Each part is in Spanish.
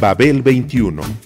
Babel 21.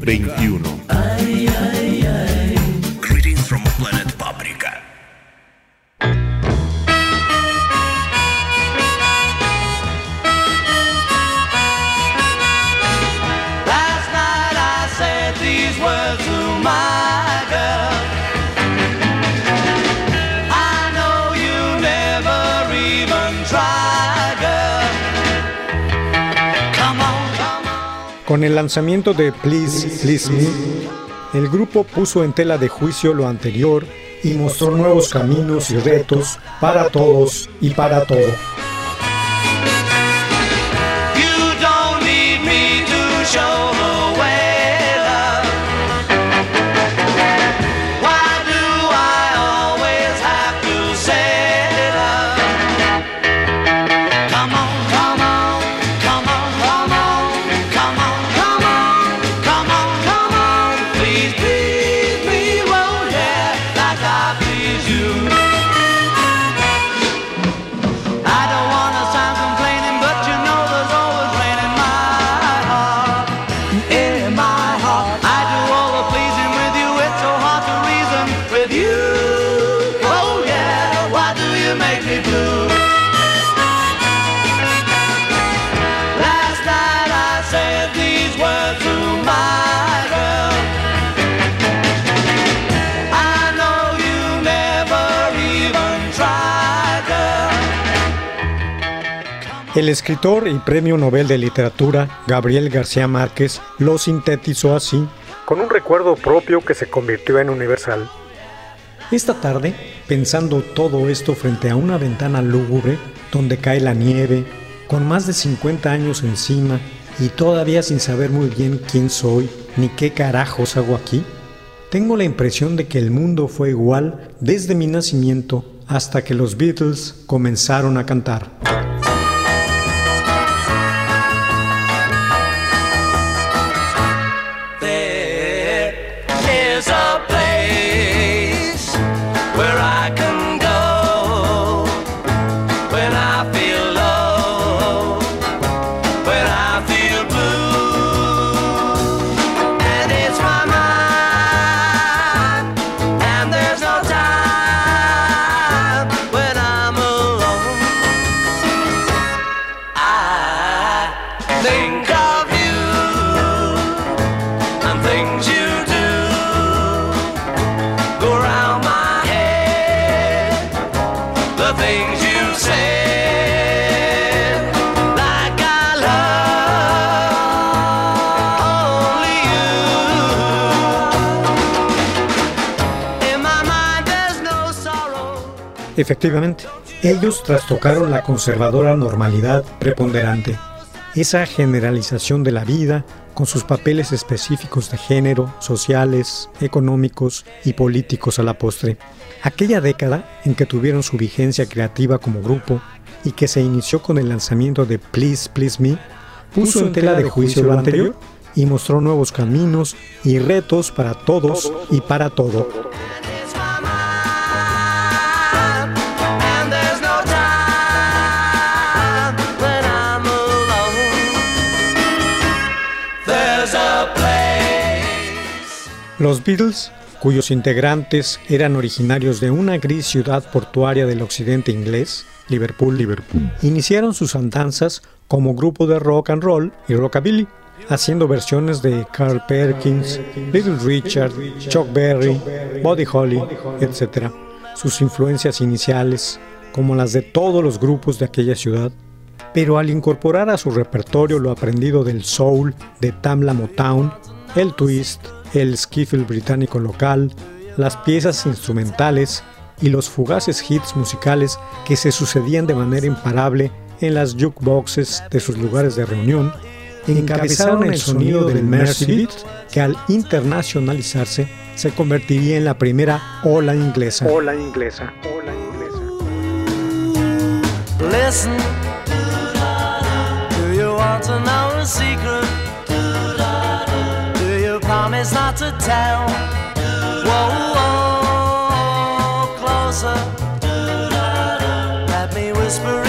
21. Con el lanzamiento de Please, Please Me, el grupo puso en tela de juicio lo anterior y mostró nuevos caminos y retos para todos y para todo. El escritor y premio Nobel de Literatura Gabriel García Márquez lo sintetizó así, con un recuerdo propio que se convirtió en universal. Esta tarde, pensando todo esto frente a una ventana lúgubre donde cae la nieve, con más de 50 años encima y todavía sin saber muy bien quién soy ni qué carajos hago aquí, tengo la impresión de que el mundo fue igual desde mi nacimiento hasta que los Beatles comenzaron a cantar. Efectivamente, ellos trastocaron la conservadora normalidad preponderante, esa generalización de la vida con sus papeles específicos de género, sociales, económicos y políticos a la postre. Aquella década en que tuvieron su vigencia creativa como grupo y que se inició con el lanzamiento de Please Please Me, puso en tela de juicio lo anterior y mostró nuevos caminos y retos para todos y para todo. Los Beatles, cuyos integrantes eran originarios de una gris ciudad portuaria del occidente inglés, Liverpool, Liverpool, iniciaron sus andanzas como grupo de rock and roll y rockabilly, haciendo versiones de Carl Perkins, Little Richard, Chuck Berry, Buddy Holly, etc. Sus influencias iniciales, como las de todos los grupos de aquella ciudad, pero al incorporar a su repertorio lo aprendido del soul, de Tamla Motown, el twist, el skiffle británico local, las piezas instrumentales y los fugaces hits musicales que se sucedían de manera imparable en las jukeboxes de sus lugares de reunión, encabezaron el sonido del Mercy Beat, que al internacionalizarse se convertiría en la primera ola inglesa. Ola inglesa. Ola inglesa. Listen, do you want to know a secret? Promise not to tell? Whoa, whoa, closer. Let me whisper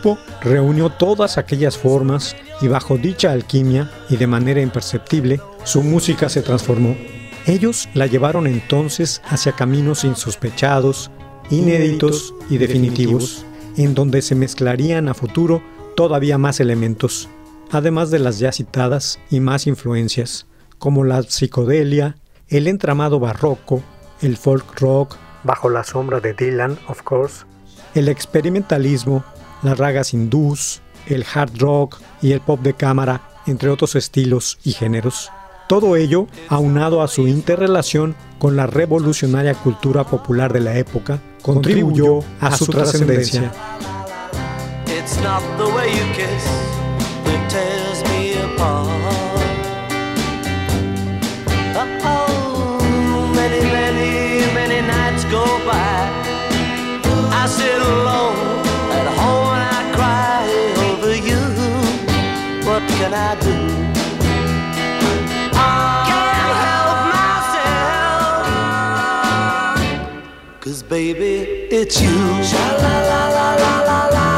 grupo reunió todas aquellas formas y bajo dicha alquimia y de manera imperceptible, su música se transformó. Ellos la llevaron entonces hacia caminos insospechados, inéditos y definitivos, en donde se mezclarían a futuro todavía más elementos, además de las ya citadas y más influencias, como la psicodelia, el entramado barroco, el folk rock, bajo la sombra de Dylan, of course, el experimentalismo, las ragas hindús, el hard rock y el pop de cámara, entre otros estilos y géneros. Todo ello aunado a su interrelación con la revolucionaria cultura popular de la época, contribuyó a su trascendencia. Can I do? Can't help myself. Cause baby, it's you. Sha la la la la la la.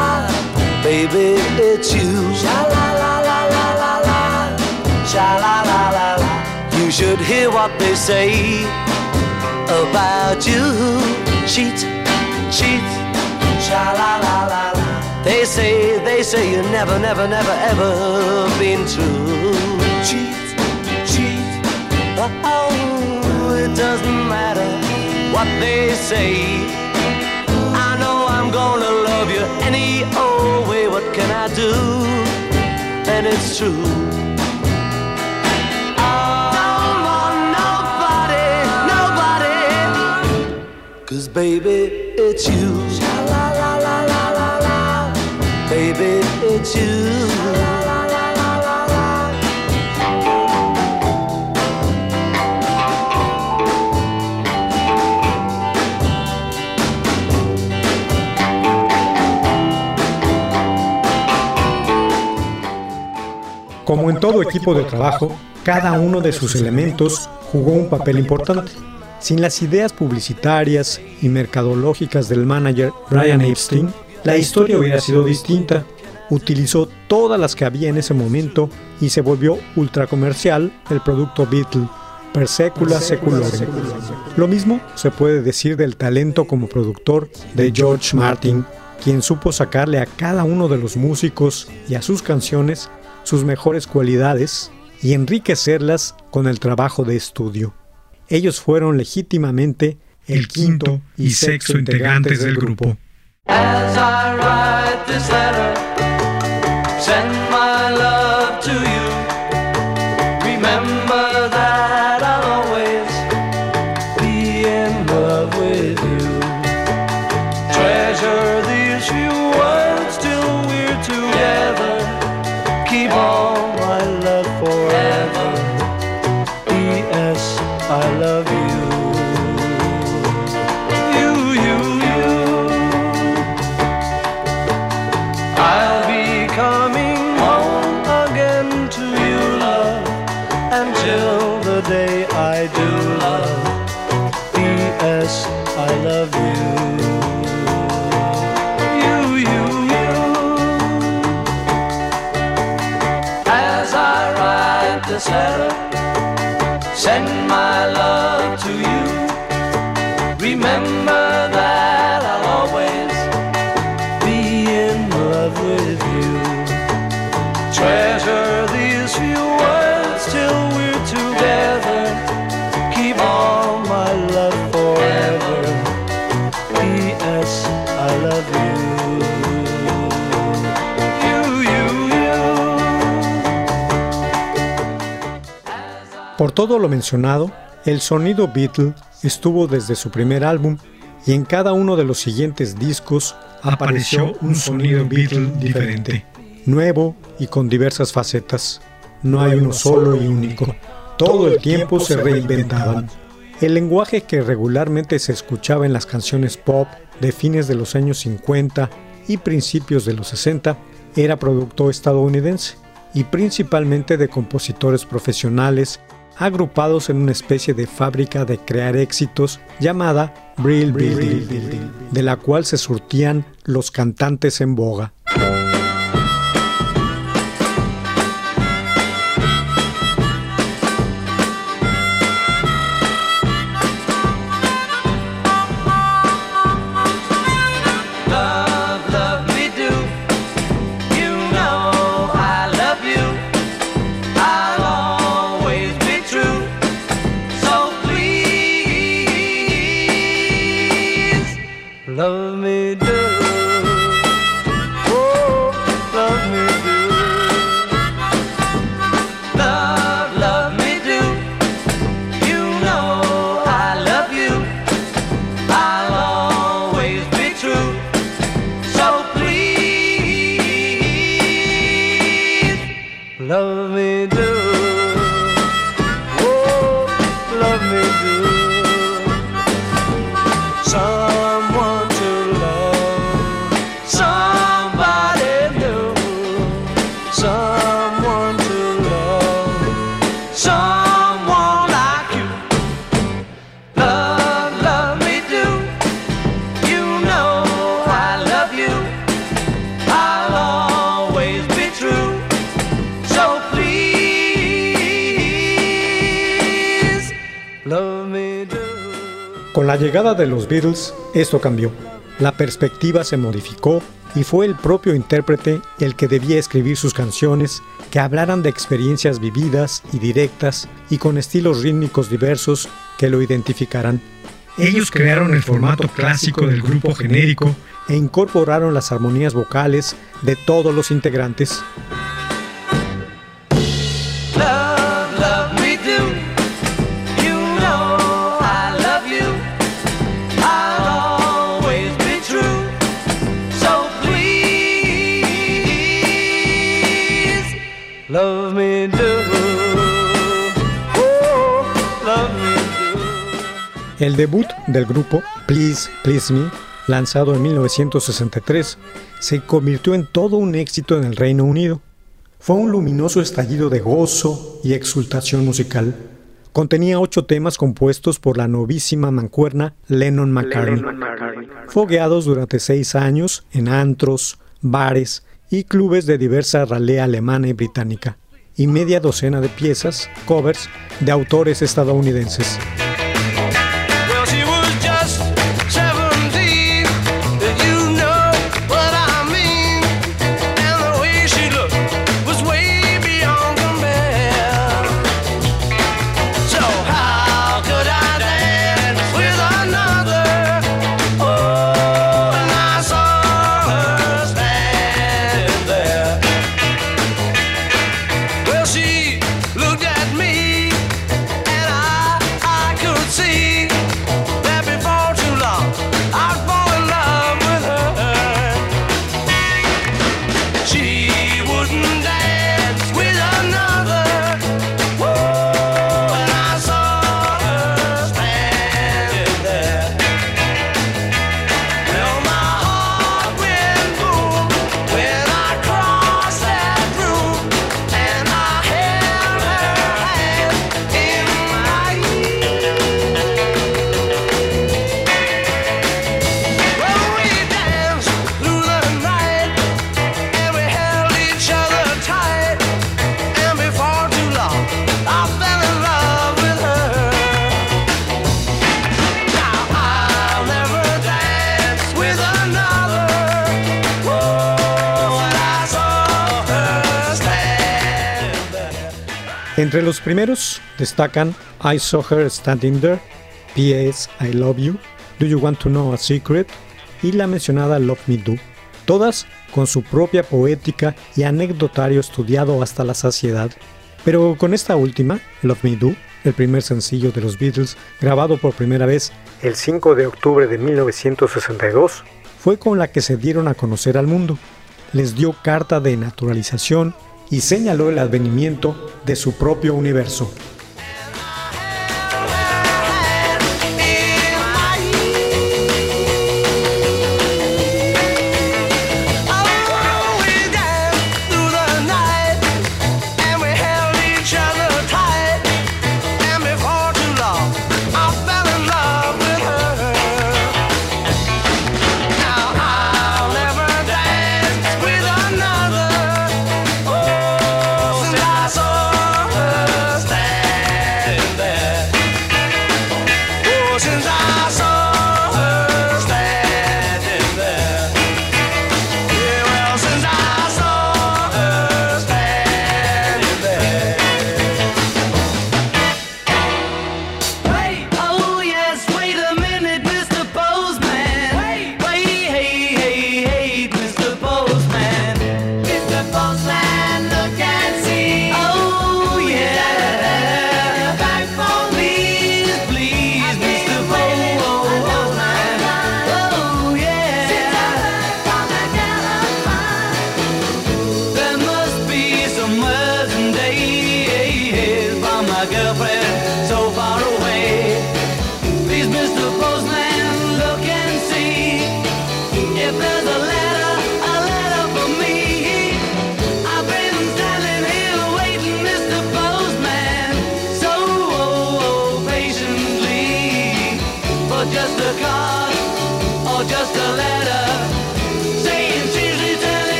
Baby, it's you. Sha la la la la la la. Sha la la la la. You should hear what they say about you. Cheat, cheat. Sha la la la la. They say, they say you never, never, never, ever been true. Cheat, cheat. Oh, it doesn't matter what they say. I know I'm gonna love you any old way. What can I do? And it's true. Cause baby, it's you. Como en todo equipo de trabajo, cada uno de sus elementos jugó un papel importante. Sin las ideas publicitarias y mercadológicas del manager Brian Epstein, la historia hubiera sido distinta. Utilizó todas las que había en ese momento y se volvió ultracomercial el producto Beatle, per secula seculorum. Lo mismo se puede decir del talento como productor de George Martin, quien supo sacarle a cada uno de los músicos y a sus canciones sus mejores cualidades y enriquecerlas con el trabajo de estudio. Ellos fueron legítimamente el quinto y sexto integrantes del grupo. As I write this letter, send my love todo lo mencionado, el sonido Beatle estuvo desde su primer álbum y en cada uno de los siguientes discos apareció un sonido Beatle diferente, nuevo y con diversas facetas. No hay uno solo y único. Todo el tiempo se reinventaban. El lenguaje que regularmente se escuchaba en las canciones pop de fines de los años 50 y principios de los 60 era producto estadounidense y principalmente de compositores profesionales agrupados en una especie de fábrica de crear éxitos llamada Brill Building, de la cual se surtían los cantantes en boga. Llegada de los Beatles, esto cambió. La perspectiva se modificó y fue el propio intérprete el que debía escribir sus canciones que hablaran de experiencias vividas y directas y con estilos rítmicos diversos que lo identificaran. Ellos crearon el formato clásico del grupo genérico e incorporaron las armonías vocales de todos los integrantes. Love me do. Oh, love me do. El debut del grupo, Please, Please Me, lanzado en 1963, se convirtió en todo un éxito en el Reino Unido. Fue un luminoso estallido de gozo y exultación musical. Contenía ocho temas compuestos por la novísima mancuerna Lennon McCartney, fogueados durante seis años en antros, bares y clubes de diversa ralea alemana y británica, y media docena de piezas, covers, de autores estadounidenses. Entre los primeros destacan I Saw Her Standing There, P.S. I Love You, Do You Want to Know a Secret y la mencionada Love Me Do, todas con su propia poética y anecdotario estudiado hasta la saciedad. Pero con esta última, Love Me Do, el primer sencillo de los Beatles, grabado por primera vez el 5 de octubre de 1962, fue con la que se dieron a conocer al mundo. Les dio carta de naturalización y señaló el advenimiento de su propio universo.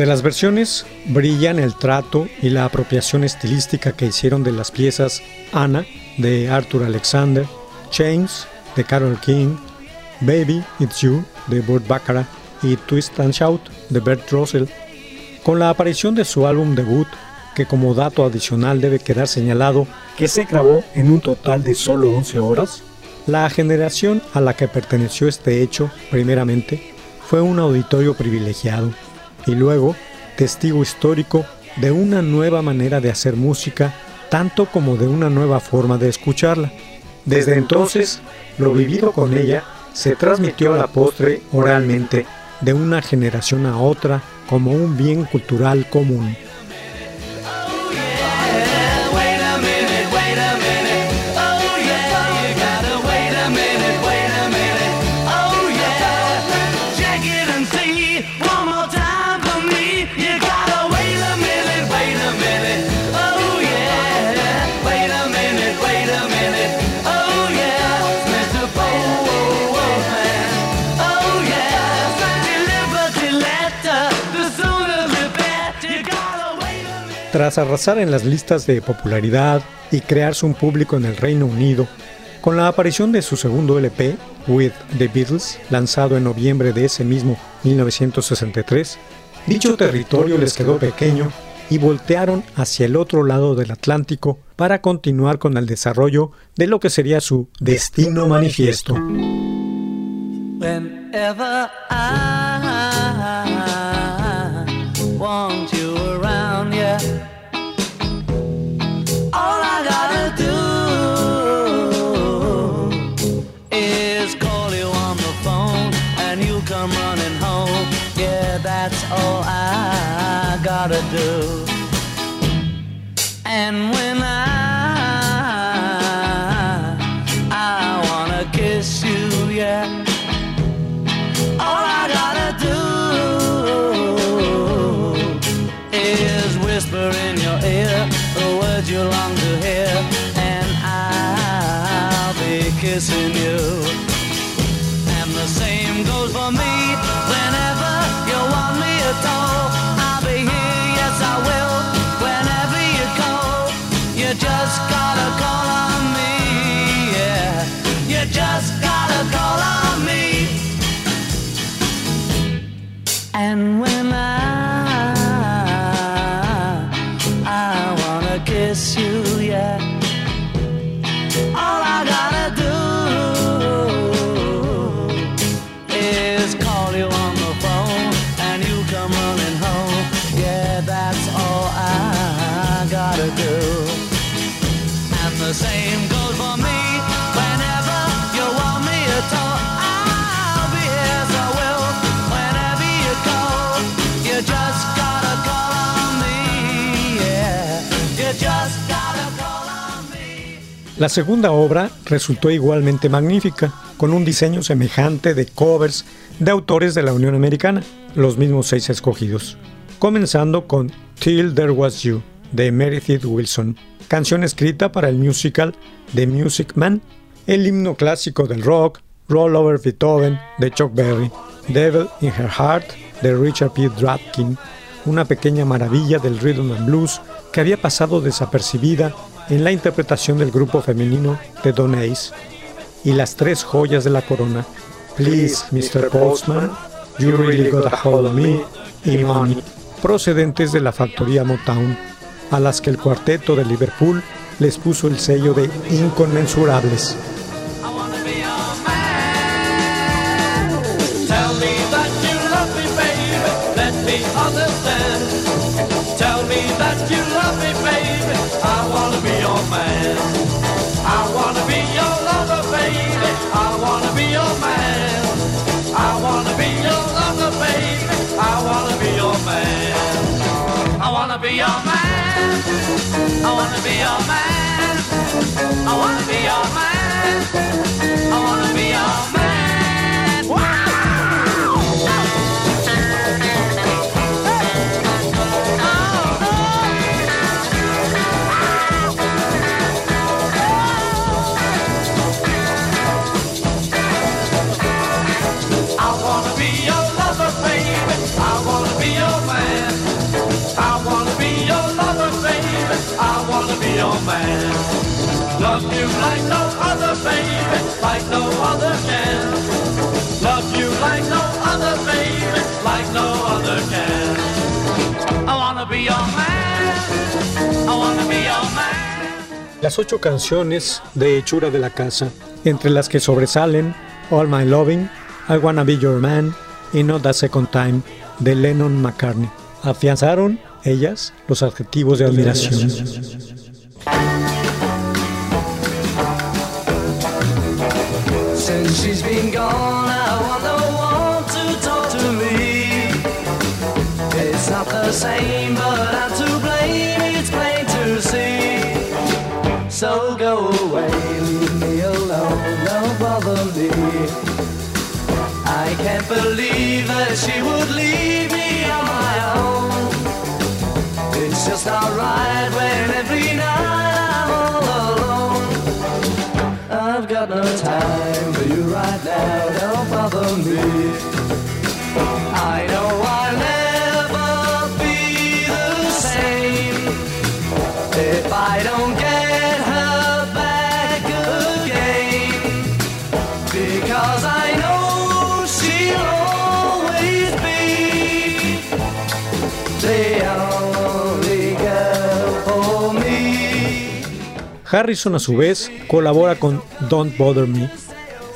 De las versiones brillan el trato y la apropiación estilística que hicieron de las piezas Anna de Arthur Alexander, Chains de Carol King, Baby It's You de Burt Bacharach y Twist and Shout de Bert Russell. Con la aparición de su álbum debut, que como dato adicional debe quedar señalado que se grabó en un total de solo 11 horas, la generación a la que perteneció este hecho, primeramente, fue un auditorio privilegiado y luego testigo histórico de una nueva manera de hacer música, tanto como de una nueva forma de escucharla. Desde entonces, lo vivido con ella se transmitió a la postre oralmente de una generación a otra como un bien cultural común. Tras arrasar en las listas de popularidad y crearse un público en el Reino Unido, con la aparición de su segundo LP, With the Beatles, lanzado en noviembre de ese mismo 1963, dicho territorio les quedó pequeño y voltearon hacia el otro lado del Atlántico para continuar con el desarrollo de lo que sería su destino manifiesto. Be kissing you. La segunda obra resultó igualmente magnífica, con un diseño semejante de covers de autores de la Unión Americana, los mismos seis escogidos, comenzando con Till There Was You, de Meredith Wilson, canción escrita para el musical The Music Man, el himno clásico del rock, Roll Over Beethoven, de Chuck Berry, Devil in Her Heart, de Richard P. Dratkin, una pequeña maravilla del rhythm and blues que había pasado desapercibida en la interpretación del grupo femenino The Donays, y las tres joyas de la corona, Please, Mr. Postman, You Really Got a Hold of Me y Money, procedentes de la factoría Motown, a las que el cuarteto de Liverpool les puso el sello de inconmensurables. Tell me that you love me, baby. I wanna man. I wanna be your lover, baby. I wanna be your man. I wanna be your lover, baby. I wanna be your man. I wanna be your man. I wanna be your man. I wanna be your man. I wanna be your man. Las ocho canciones de hechura de la casa, entre las que sobresalen All My Loving, I Wanna Be Your Man y Not the Second Time de Lennon McCartney, afianzaron ellas los adjetivos de admiración. Since she's been gone, I want no one to talk to me. It's not the same, but I'm to blame. It's plain to see. So go away, leave me alone, don't bother me. I can't believe that she would leave me on my own. It's just alright Harrison a su vez colabora con Don't Bother Me.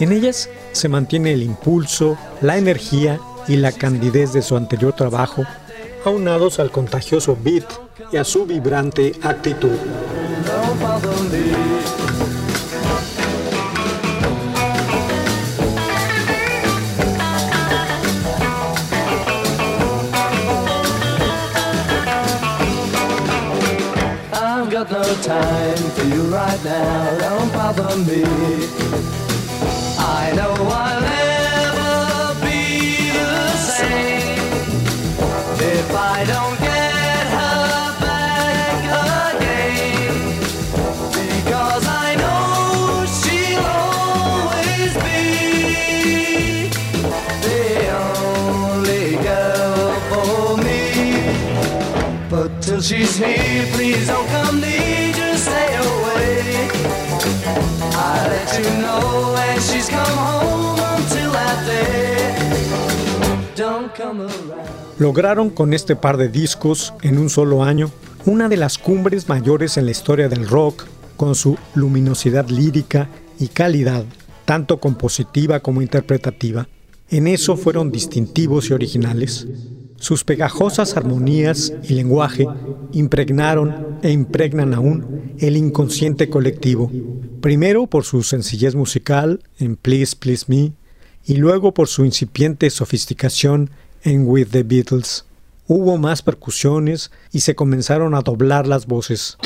En ellas se mantiene el impulso, la energía y la candidez de su anterior trabajo, aunados al contagioso beat y a su vibrante actitud. Got no time for you right now, don't bother me. I know I'll never be the same if I don't get her back again. Because I know she'll always be the only girl for me. But till she's here, Lograron con este par de discos en un solo año una de las cumbres mayores en la historia del rock, con su luminosidad lírica y calidad, tanto compositiva como interpretativa. En eso fueron distintivos y originales. Sus pegajosas armonías y lenguaje impregnaron e impregnan aún el inconsciente colectivo, primero por su sencillez musical en Please Please Me y luego por su incipiente sofisticación en With the Beatles. Hubo más percusiones y se comenzaron a doblar las voces.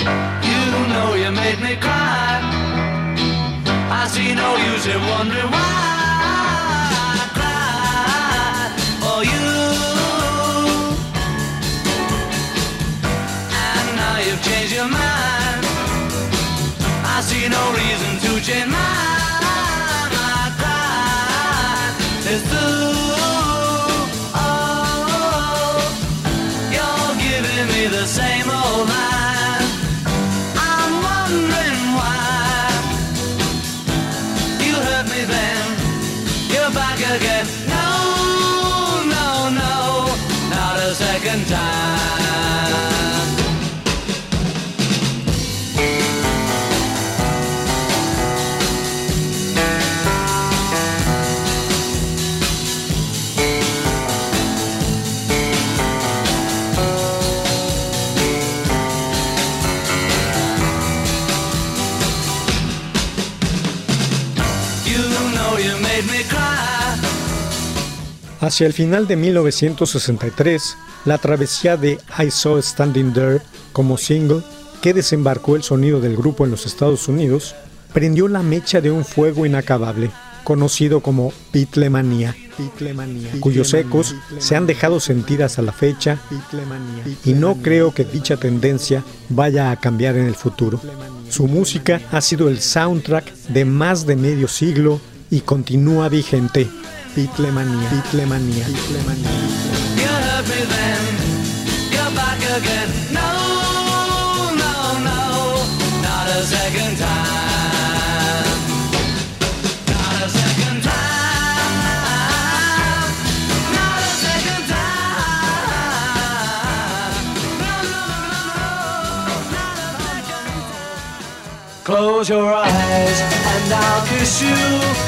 again Hacia el final de 1963, la travesía de I Saw Standing There como single, que desembarcó el sonido del grupo en los Estados Unidos, prendió la mecha de un fuego inacabable, conocido como Beatlemania, cuyos ecos se han dejado sentir hasta la fecha y no creo que dicha tendencia vaya a cambiar en el futuro. Su música ha sido el soundtrack de más de medio siglo y continúa vigente. Beatlemania, Beatlemania, Beatlemania. You heard me then, you're back again. No, no, no, not a second time. Not a second time. Not a second time. No, no, no, no, not a second time. Close your eyes and I'll kiss you.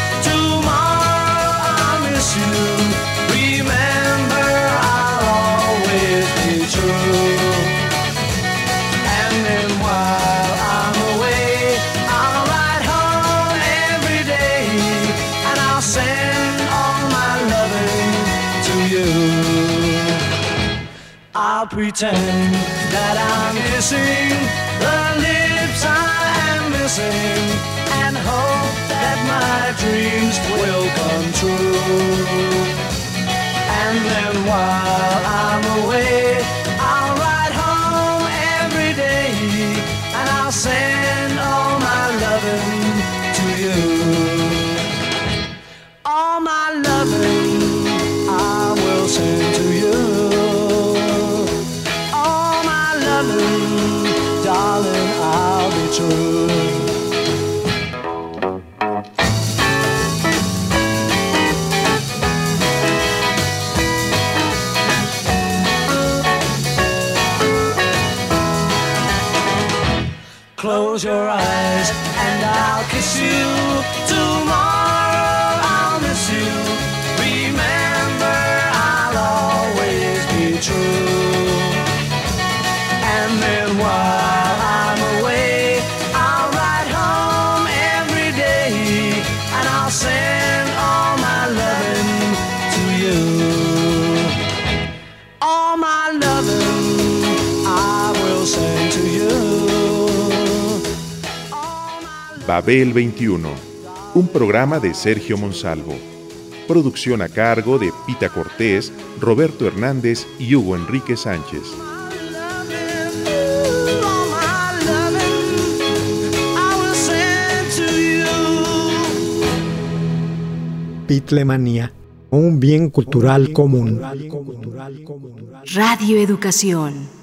Pretend that I'm kissing the lips I am missing and hope that my dreams will come true. And then while I'm away, Babel 21, un programa de Sergio Monsalvo. Producción a cargo de Pita Cortés, Roberto Hernández y Hugo Enrique Sánchez. Pitlemanía, un bien cultural común. Radio Educación.